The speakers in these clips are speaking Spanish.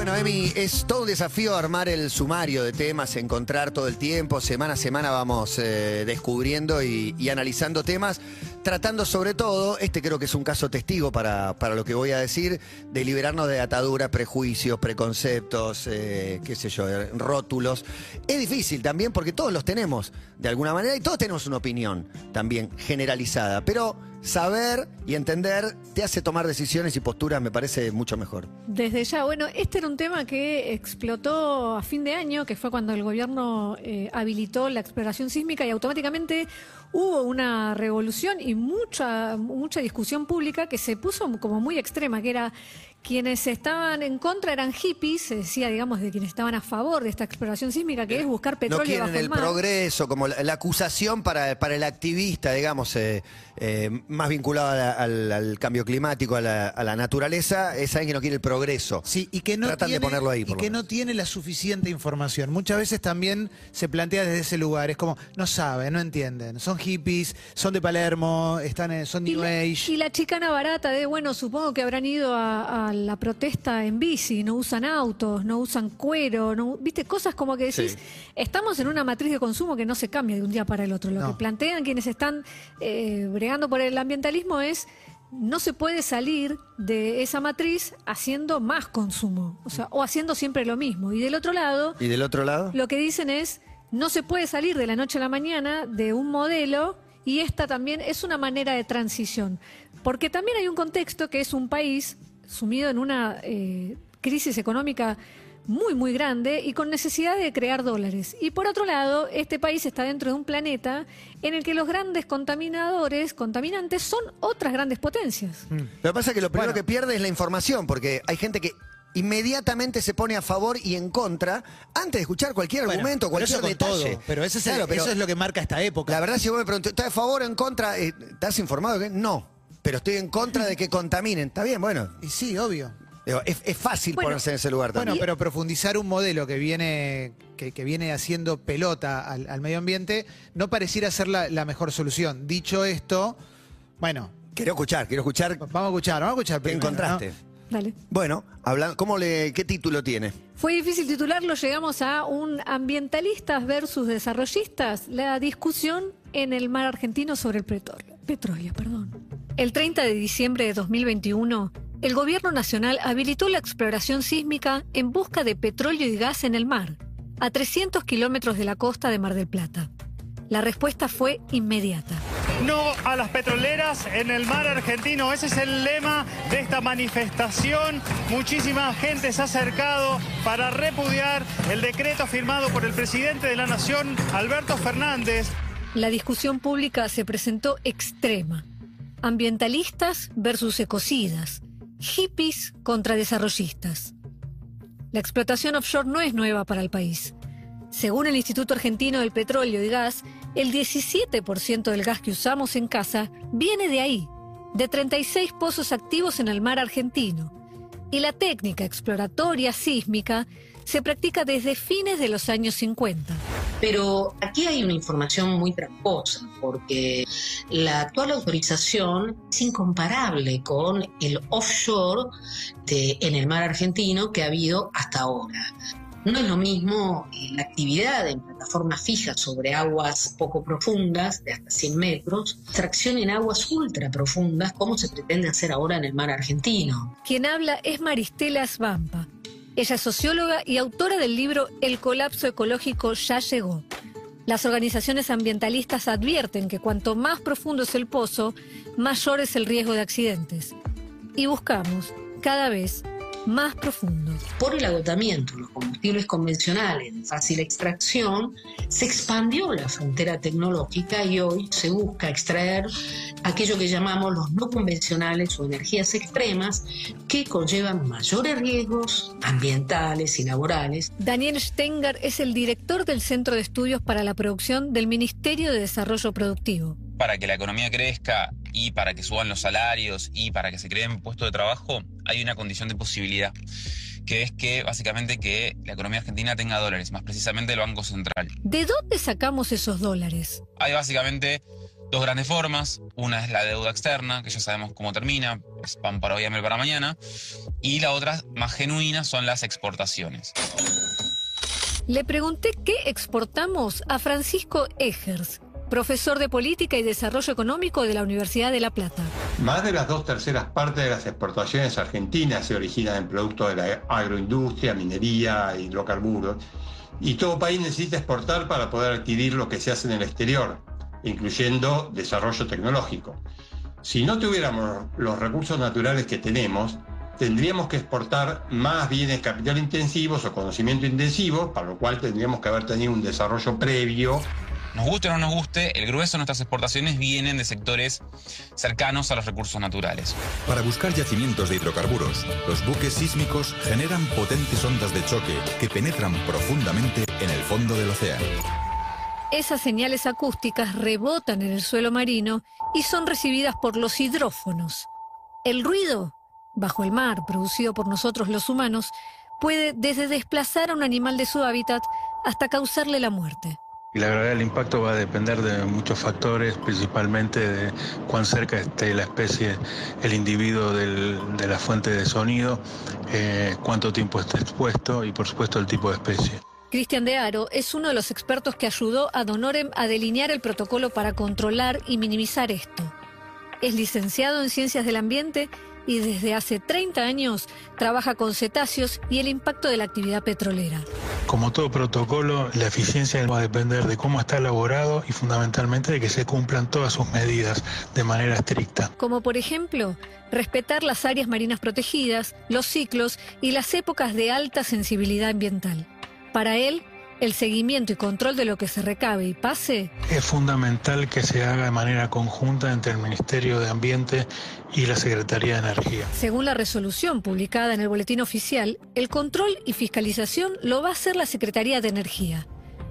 Bueno, Emi, es todo un desafío armar el sumario de temas, encontrar todo el tiempo, semana a semana vamos eh, descubriendo y, analizando temas, tratando sobre todo, este creo que es un caso testigo para, para lo que voy a decir, de liberarnos de ataduras, prejuicios, preconceptos, eh, qué sé yo, rótulos. Es difícil también porque todos los tenemos de alguna manera y todos tenemos una opinión también generalizada, pero saber y entender te hace tomar decisiones y posturas, me parece mucho mejor. Desde ya, bueno, este era un tema que explotó a fin de año, que fue cuando el gobierno eh, habilitó la exploración sísmica y automáticamente hubo una revolución y mucha, mucha discusión pública que se puso como muy extrema, que era quienes estaban en contra eran hippies, se decía, digamos, de quienes estaban a favor de esta exploración sísmica, que es buscar No petróleo quieren bajo el el mar. progreso, como la, la acusación para, para el activista, digamos, eh, eh, más vinculado a la- al, al cambio climático, a la, a la naturaleza, es alguien que no quiere el progreso. Sí, y que no Tratan de tiene, ponerlo ahí, y por que menos. no tiene la suficiente información. Muchas veces también se plantea desde ese lugar. Es como, no saben, no entienden. Son hippies, son de Palermo, están en- son New Age. y la chicana barata de, bueno, supongo que habrán ido a, a la protesta en bici, no usan autos, no usan cuero, no, viste, cosas como que decís, Sí. estamos en una matriz de consumo que no se cambia de un día para el otro. Lo No. que plantean quienes están eh, bregando por el ambientalismo es, no se puede salir de esa matriz haciendo más consumo, o sea, o haciendo siempre lo mismo. Y del otro lado, ¿Y del otro lado? lo que dicen es, no se puede salir de la noche a la mañana de un modelo y esta también es una manera de transición. Porque también hay un contexto que es un país sumido en una eh, crisis económica muy, muy grande y con necesidad de crear dólares. Y por otro lado, este país está dentro de un planeta en el que los grandes contaminadores, contaminantes, son otras grandes potencias. Lo que pasa es que lo primero Bueno. que pierde es la información, porque hay gente que inmediatamente se pone a favor y en contra antes de escuchar cualquier Bueno, argumento, pero cualquier eso con detalle. todo. Pero, ese es el- Claro, pero eso es lo que marca esta época. La verdad, si vos me preguntás, ¿estás a favor o en contra? Eh, ¿Estás informado? que No, pero estoy en contra de que contaminen. Está bien, bueno. Y sí, obvio. Digo, Es, es fácil Bueno, ponerse en ese lugar Bueno, también. pero profundizar un modelo que viene, que, que viene haciendo pelota al, al medio ambiente no pareciera ser la, la mejor solución. Dicho esto, bueno, quiero escuchar, quiero escuchar vamos a escuchar, vamos a escuchar. qué primero, encontraste. ¿no? Dale. Bueno, habla- ¿cómo le, ¿qué título tiene? Fue difícil titularlo, llegamos a un ambientalistas versus desarrollistas, la discusión en el mar argentino sobre el petróleo. Petróleo, perdón. El 30 de diciembre de 2021, el gobierno nacional habilitó la exploración sísmica en busca de petróleo y gas en el mar, a 300 kilómetros de la costa de Mar del Plata. La respuesta fue inmediata. No a las petroleras en el mar argentino. Ese es el lema de esta manifestación. Muchísima gente se ha acercado para repudiar el decreto firmado por el presidente de la Nación, Alberto Fernández. La discusión pública se presentó extrema. Ambientalistas versus ecocidas. Hippies contra desarrollistas. La explotación offshore no es nueva para el país. Según el Instituto Argentino del Petróleo y Gas, el 17% del gas que usamos en casa viene de ahí, de 36 pozos activos en el mar argentino. Y la técnica exploratoria sísmica se practica desde fines de los años 50. Pero aquí hay una información muy tramposa, porque la actual autorización es incomparable con el offshore en el mar argentino que ha habido hasta ahora. No es lo mismo eh, la actividad en plataformas fijas sobre aguas poco profundas, de hasta 100 metros, tracción en aguas ultra profundas, como se pretende hacer ahora en el mar argentino. Quien habla es Maristela Svampa. Ella es socióloga y autora del libro El colapso ecológico ya llegó. Las organizaciones ambientalistas advierten que cuanto más profundo es el pozo, mayor es el riesgo de accidentes. Y buscamos, cada vez, más profundo. Por el agotamiento de los combustibles convencionales de fácil extracción, se expandió la frontera tecnológica y hoy se busca extraer aquello que llamamos los no convencionales o energías extremas que conllevan mayores riesgos ambientales y laborales. Daniel Stenger es el director del Centro de Estudios para la Producción del Ministerio de Desarrollo Productivo. para que la economía crezca y para que suban los salarios y para que se creen puestos de trabajo, hay una condición de posibilidad, que es que básicamente que la economía argentina tenga dólares, más precisamente el Banco Central. ¿De dónde sacamos esos dólares? Hay básicamente dos grandes formas. Una es la deuda externa, que ya sabemos cómo termina, es pan para hoy, hambre para mañana. Y la otra, más genuina, son las exportaciones. Le pregunté qué exportamos a Francisco Egers, profesor de Política y Desarrollo Económico de la Universidad de La Plata. Más de las dos terceras partes de las exportaciones argentinas se originan en productos de la agroindustria, minería, hidrocarburos. Y todo país necesita exportar para poder adquirir lo que se hace en el exterior, incluyendo desarrollo tecnológico. Si no tuviéramos los recursos naturales que tenemos, tendríamos que exportar más bienes capital intensivos o conocimiento intensivo, para lo cual tendríamos que haber tenido un desarrollo previo. Nos guste o no nos guste, el grueso de nuestras exportaciones vienen de sectores cercanos a los recursos naturales. Para buscar yacimientos de hidrocarburos, los buques sísmicos generan potentes ondas de choque que penetran profundamente en el fondo del océano. Esas señales acústicas rebotan en el suelo marino y son recibidas por los hidrófonos. El ruido, bajo el mar, producido por nosotros los humanos, puede desde desplazar a un animal de su hábitat hasta causarle la muerte. Y la gravedad del impacto va a depender de muchos factores, principalmente de cuán cerca esté la especie, el individuo de la fuente de sonido, eh, cuánto tiempo esté expuesto y por supuesto el tipo de especie. Cristian de Aro es uno de los expertos que ayudó a Donorem a delinear el protocolo para controlar y minimizar esto. Es licenciado en Ciencias del Ambiente y desde hace 30 años trabaja con cetáceos y el impacto de la actividad petrolera. Como todo protocolo, la eficiencia va a depender de cómo está elaborado y fundamentalmente de que se cumplan todas sus medidas de manera estricta. Como por ejemplo, respetar las áreas marinas protegidas, los ciclos y las épocas de alta sensibilidad ambiental. Para él, el seguimiento y control de lo que se recabe y pase Es fundamental que se haga de manera conjunta entre el Ministerio de Ambiente y la Secretaría de Energía. Según la resolución publicada en el Boletín Oficial, el control y fiscalización lo va a hacer la Secretaría de Energía.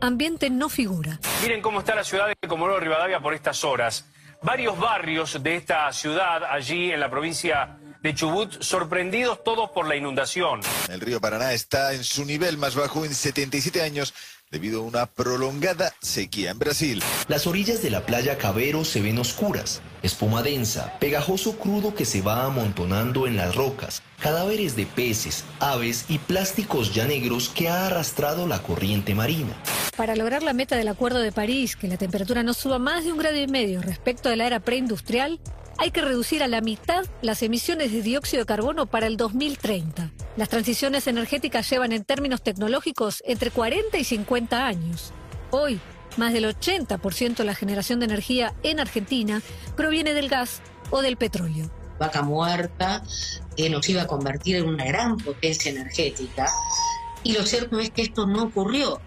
Ambiente no figura. Miren cómo está la ciudad de Comodoro Rivadavia por estas horas. Varios barrios de esta ciudad, allí en la provincia de Chubut, sorprendidos todos por la inundación. El río Paraná está en su nivel más bajo en 77 años debido a una prolongada sequía en Brasil. Las orillas de la playa Cabero se ven oscuras, espuma densa, pegajoso crudo que se va amontonando en las rocas, cadáveres de peces, aves y plásticos ya negros que ha arrastrado la corriente marina. Para lograr la meta del Acuerdo de París, que la temperatura no suba más de un grado y medio respecto a la era preindustrial, hay que reducir a la mitad las emisiones de dióxido de carbono para el 2030. Las transiciones energéticas llevan en términos tecnológicos entre 40 y 50 años. Hoy, más del 80% de la generación de energía en Argentina proviene del gas o del petróleo. Vaca muerta que nos iba a convertir en una gran potencia energética. Y lo cierto es que esto no ocurrió.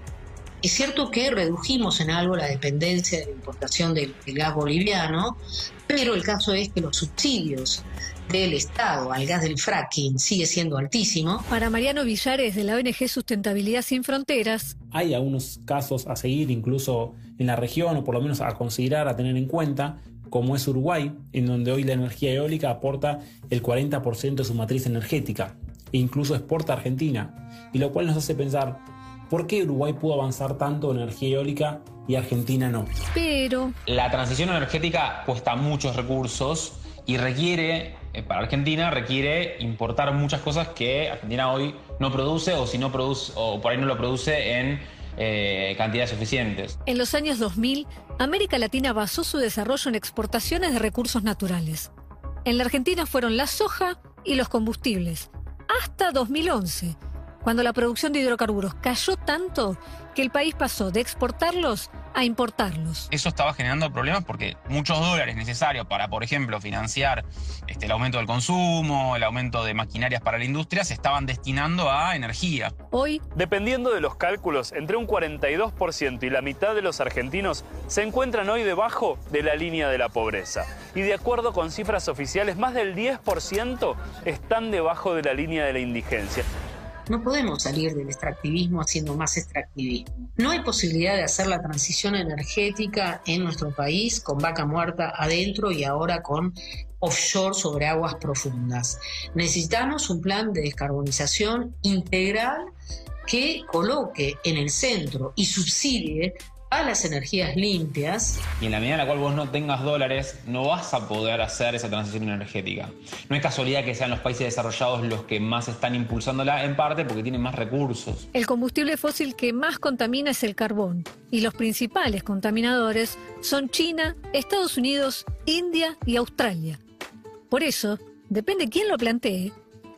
Es cierto que redujimos en algo la dependencia de la importación del, del gas boliviano, pero el caso es que los subsidios del Estado al gas del fracking sigue siendo altísimo. Para Mariano Villares de la ONG Sustentabilidad Sin Fronteras, Hay algunos casos a seguir incluso en la región o por lo menos a considerar, a tener en cuenta, como es Uruguay, en donde hoy la energía eólica aporta el 40% de su matriz energética e incluso exporta a Argentina, y lo cual nos hace pensar, ¿por qué Uruguay pudo avanzar tanto en energía eólica y Argentina no? pero La transición energética cuesta muchos recursos y requiere, eh, para Argentina, requiere importar muchas cosas que Argentina hoy no produce o si no produce, o por ahí no lo produce en eh, cantidades suficientes. En los años 2000, América Latina basó su desarrollo en exportaciones de recursos naturales. En la Argentina fueron la soja y los combustibles, hasta 2011, cuando la producción de hidrocarburos cayó tanto que el país pasó de exportarlos a importarlos. Eso estaba generando problemas porque muchos dólares necesarios para, por ejemplo, financiar este, el aumento del consumo, el aumento de maquinarias para la industria, se estaban destinando a energía. Hoy, Dependiendo de los cálculos, entre un 42% y la mitad de los argentinos se encuentran hoy debajo de la línea de la pobreza. Y de acuerdo con cifras oficiales, más del 10% están debajo de la línea de la indigencia. No podemos salir del extractivismo haciendo más extractivismo. No hay posibilidad de hacer la transición energética en nuestro país con vaca muerta adentro y ahora con offshore sobre aguas profundas. Necesitamos un plan de descarbonización integral que coloque en el centro y subsidie a las energías limpias. Y en la medida en la cual vos no tengas dólares, no vas a poder hacer esa transición energética. No es casualidad que sean los países desarrollados los que más están impulsándola, en parte porque tienen más recursos. El combustible fósil que más contamina es el carbón y los principales contaminadores son China, Estados Unidos, India y Australia. Por eso, depende quién lo plantee,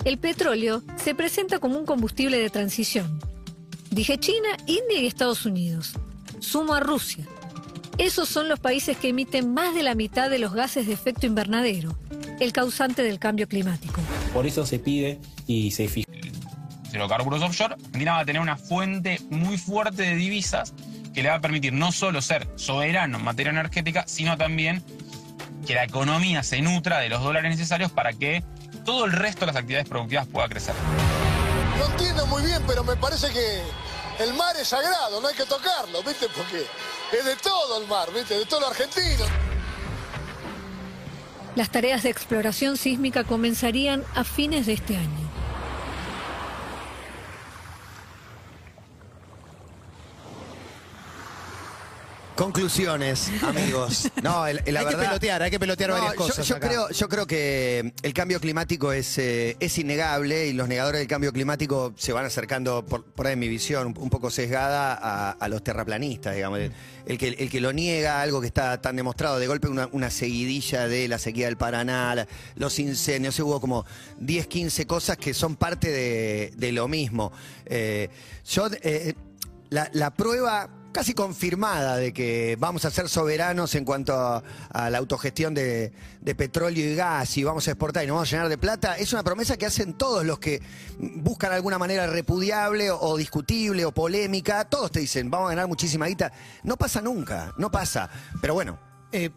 el petróleo se presenta como un combustible de transición. Dije China, India y Estados Unidos. Sumo a Rusia. Esos son los países que emiten más de la mitad de los gases de efecto invernadero, el causante del cambio climático. Por eso se pide y se fija. hidrocarburos offshore, Argentina va a tener una fuente muy fuerte de divisas que le va a permitir no solo ser soberano en materia energética, sino también que la economía se nutra de los dólares necesarios para que todo el resto de las actividades productivas pueda crecer. No entiendo muy bien, pero me parece que el mar es sagrado, no hay que tocarlo, ¿viste? Porque es de todo el mar, ¿viste? De todo lo argentino. Las tareas de exploración sísmica comenzarían a fines de este año. Conclusiones, amigos. No, el- la hay verdad. que pelotear, hay que pelotear No, varias yo- cosas. Yo, acá. creo, yo creo que el cambio climático es, eh, es innegable y los negadores del cambio climático se van acercando, por, por ahí en mi visión, un, un poco sesgada a, a los terraplanistas, digamos. El, el que, el que lo niega, algo que está tan demostrado, de golpe una, una seguidilla de la sequía del Paraná, la- los incendios, hubo como 10, 15 cosas que son parte de, de lo mismo. Eh, yo, eh, la, la prueba casi confirmada de que vamos a ser soberanos en cuanto a, la autogestión de, petróleo y gas y vamos a exportar y nos vamos a llenar de plata, es una promesa que hacen todos los que buscan alguna manera repudiable o, discutible o polémica. Todos te dicen, vamos a ganar muchísima guita. No pasa nunca, no pasa. Pero bueno, Eh,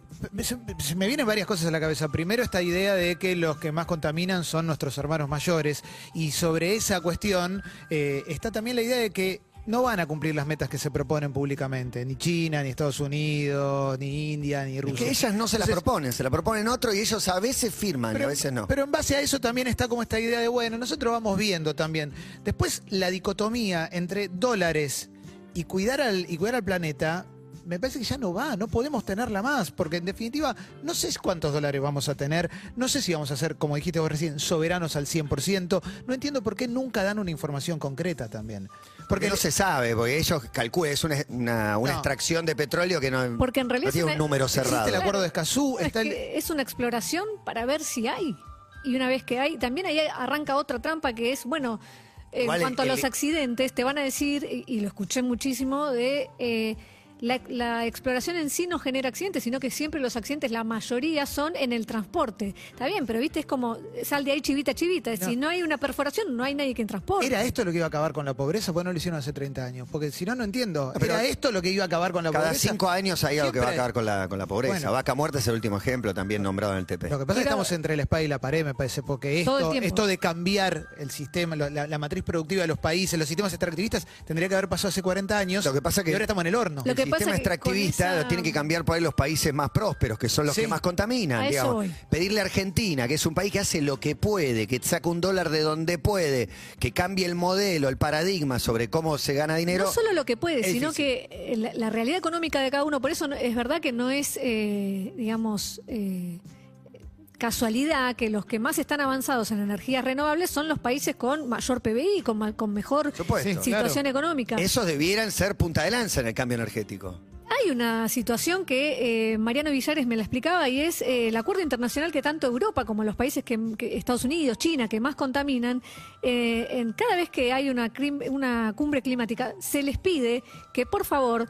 me vienen varias cosas a la cabeza. Primero, esta idea de que los que más contaminan son nuestros hermanos mayores. Y sobre esa cuestión eh, está también la idea de que no van a cumplir las metas que se proponen públicamente. Ni China, ni Estados Unidos, ni India, ni es Rusia. que ellas no se las Entonces, proponen, se la proponen otro y ellos a veces firman y a veces no. pero en base a eso también está como esta idea de, bueno, nosotros vamos viendo también. Después, la dicotomía entre dólares y cuidar al, y cuidar al planeta, me parece que ya no va, no podemos tenerla más, porque en definitiva, no sé cuántos dólares vamos a tener, no sé si vamos a ser, como dijiste vos recién, soberanos al 100%, no entiendo por qué nunca dan una información concreta también. Porque no se sabe, porque ellos calculan, es una, una- una No. extracción de petróleo que no, Porque en realidad no tiene es un una- número Existe cerrado. el acuerdo de Escazú, Es, está el- que es una exploración para ver si hay. Y una vez que hay, también ahí arranca otra trampa que es, bueno, en cuanto a el- los accidentes, te van a decir, y, y lo escuché muchísimo, de eh, la, la exploración en sí no genera accidentes, sino que siempre los accidentes, la mayoría son en el transporte. Está bien, pero viste, es como sal de ahí chivita, chivita. Si no hay una perforación, no hay nadie que transporte. ¿Era esto lo que iba a acabar con la pobreza? Pues no lo hicieron hace 30 años. Porque si no, no entiendo. Pero ¿Era esto lo que iba a acabar con la Cada pobreza? cinco años hay algo que va a acabar con la, con la pobreza. Bueno. Vaca muerta es el último ejemplo, también nombrado en el TP. Lo que pasa es que estamos entre la espada y la pared, me parece, porque esto, esto de cambiar el sistema, la, la matriz productiva de los países, los sistemas extractivistas, tendría que haber pasado hace 40 años. Lo que pasa que y ahora estamos en el horno. Lo el que sistema extractivista esa- lo tienen que cambiar por ahí los países más prósperos, que son los Sí. que más contaminan. A eso digamos. Pedirle a Argentina, que es un país que hace lo que puede, que saca un dólar de donde puede, que cambie el modelo, el paradigma sobre cómo se gana dinero. No solo lo que puede, sino difícil. que eh, la, la realidad económica de cada uno, por eso es verdad que no es, eh, digamos, eh, casualidad que los que más están avanzados en energías renovables son los países con mayor PBI, con, con mejor supuesto. situación económica. Esos debieran ser punta de lanza en el cambio energético. Hay una situación que eh, Mariano Villares me la explicaba y es eh, el acuerdo internacional que tanto Europa como los países que, que Estados Unidos, China, que más contaminan, eh, en cada vez que hay una, una cumbre climática, se les pide que por favor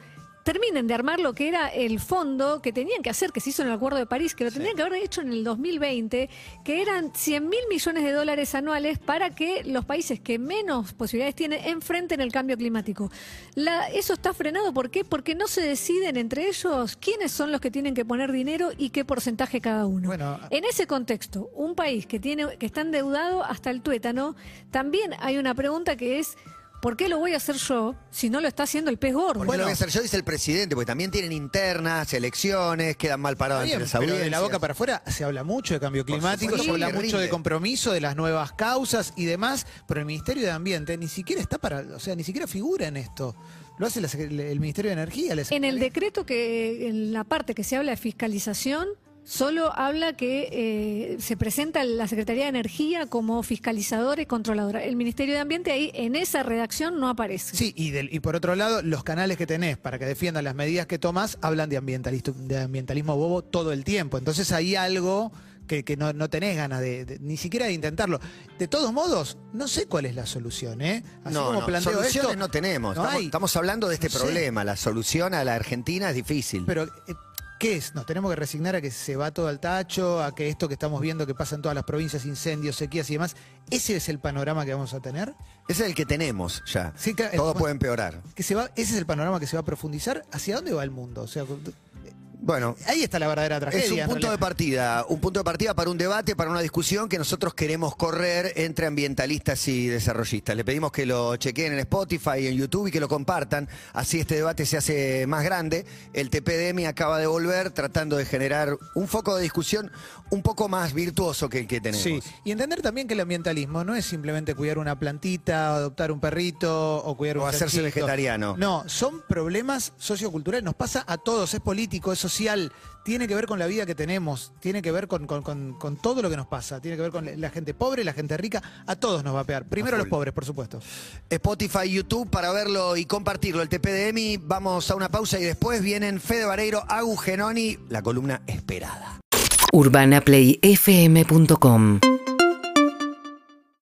terminen de armar lo que era el fondo que tenían que hacer, que se hizo en el Acuerdo de París, que lo tendrían que haber hecho en el 2020, que eran 100 mil millones de dólares anuales para que los países que menos posibilidades tienen enfrenten el cambio climático. La- eso está frenado, ¿por qué? Porque no se deciden entre ellos quiénes son los que tienen que poner dinero y qué porcentaje cada uno. Bueno, En ese contexto, un país que tiene que está endeudado hasta el tuétano, también hay una pregunta que es ¿por qué lo voy a hacer yo si no lo está haciendo el pez gordo? Porque lo voy a hacer yo, dice el presidente, porque también tienen internas, elecciones, quedan mal parados entre las pero de la audiencias. boca para afuera se habla mucho de cambio climático, supuesto, se habla mucho de compromiso, de las nuevas causas y demás, pero el Ministerio de Ambiente ni siquiera está para, o sea, ni siquiera figura en esto. Lo hace la el Ministerio de Energía. la En el decreto que, en la parte que se habla de fiscalización, solo habla que eh, se presenta la Secretaría de Energía como fiscalizadora y controladora. El Ministerio de Ambiente ahí, en esa redacción, no aparece. Sí, y, del- y por otro lado, los canales que tenés para que defiendan las medidas que tomás hablan de, ambientalisto- de ambientalismo bobo todo el tiempo. Entonces hay algo que, que no, no tenés ganas de, de- ni siquiera de intentarlo. De todos modos, no sé cuál es la solución, ¿eh? Así No, como no, planteo soluciones esto, no tenemos. no estamos, hay. estamos hablando de este No sé. problema. La solución a la Argentina es difícil. Pero, eh, ¿qué es? ¿Nos tenemos que resignar a que se va todo al tacho, a que esto que estamos viendo que pasa en todas las provincias, incendios, sequías y demás, ese es el panorama que vamos a tener? Ese es el que tenemos ya. Sí, claro, Todo puede empeorar. Que se va, ese es el panorama que se va a profundizar. ¿Hacia dónde va el mundo? O sea, Bueno, ahí está la verdadera tragedia. Es un punto de partida, un punto de partida para un debate, para una discusión que nosotros queremos correr entre ambientalistas y desarrollistas. Le pedimos que lo chequeen en Spotify en YouTube y que lo compartan, así este debate se hace más grande. El TPDM acaba de volver tratando de generar un foco de discusión un poco más virtuoso que el que tenemos. Sí, y entender también que el ambientalismo no es simplemente cuidar una plantita, adoptar un perrito o cuidar un O hacerse vegetariano. No, son problemas socioculturales, nos pasa a todos, es político, es social, tiene que ver con la vida que tenemos, tiene que ver con, con- con- con todo lo que nos pasa, tiene que ver con la gente pobre, la gente rica, a todos nos va a pegar. Primero a los pobres, por supuesto. Spotify, YouTube para verlo y compartirlo. El TPDM, vamos a una pausa y después vienen Fede Vareiro, Agu Genoni, la columna esperada. UrbanaPlayFM.com